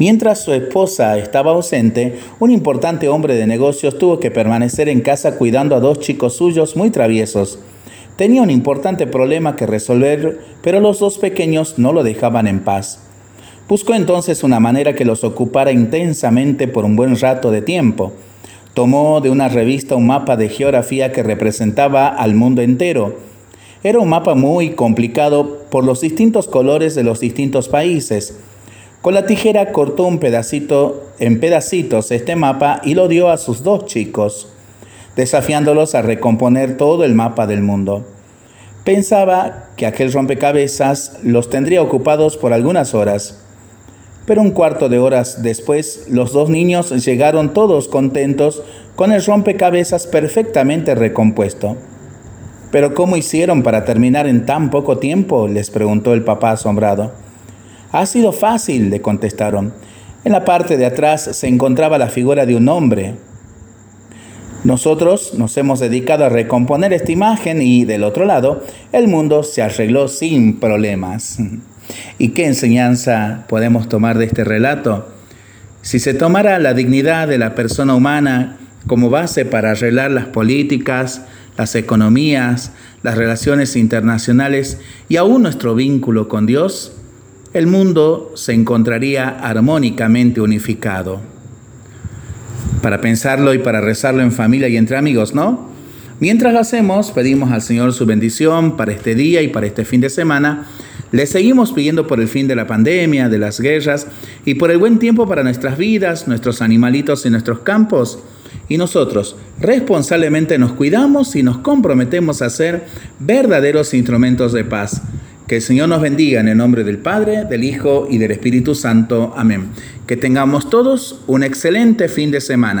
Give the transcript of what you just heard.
Mientras su esposa estaba ausente, un importante hombre de negocios tuvo que permanecer en casa cuidando a dos chicos suyos muy traviesos. Tenía un importante problema que resolver, pero los dos pequeños no lo dejaban en paz. Buscó entonces una manera que los ocupara intensamente por un buen rato de tiempo. Tomó de una revista un mapa de geografía que representaba al mundo entero. Era un mapa muy complicado por los distintos colores de los distintos países. Con la tijera cortó un pedacito en pedacitos este mapa y lo dio a sus dos chicos, desafiándolos a recomponer todo el mapa del mundo. Pensaba que aquel rompecabezas los tendría ocupados por algunas horas, pero un cuarto de horas después los dos niños llegaron todos contentos con el rompecabezas perfectamente recompuesto. ¿Pero cómo hicieron para terminar en tan poco tiempo? les preguntó el papá asombrado. Ha sido fácil, le contestaron. En la parte de atrás se encontraba la figura de un hombre. Nosotros nos hemos dedicado a recomponer esta imagen y del otro lado, el mundo se arregló sin problemas. ¿Y qué enseñanza podemos tomar de este relato? Si se tomara la dignidad de la persona humana como base para arreglar las políticas, las economías, las relaciones internacionales y aún nuestro vínculo con Dios, el mundo se encontraría armónicamente unificado. Para pensarlo y para rezarlo en familia y entre amigos, ¿no? Mientras lo hacemos, pedimos al Señor su bendición para este día y para este fin de semana. Le seguimos pidiendo por el fin de la pandemia, de las guerras y por el buen tiempo para nuestras vidas, nuestros animalitos y nuestros campos. Y nosotros responsablemente nos cuidamos y nos comprometemos a ser verdaderos instrumentos de paz. Que el Señor nos bendiga en el nombre del Padre, del Hijo y del Espíritu Santo. Amén. Que tengamos todos un excelente fin de semana.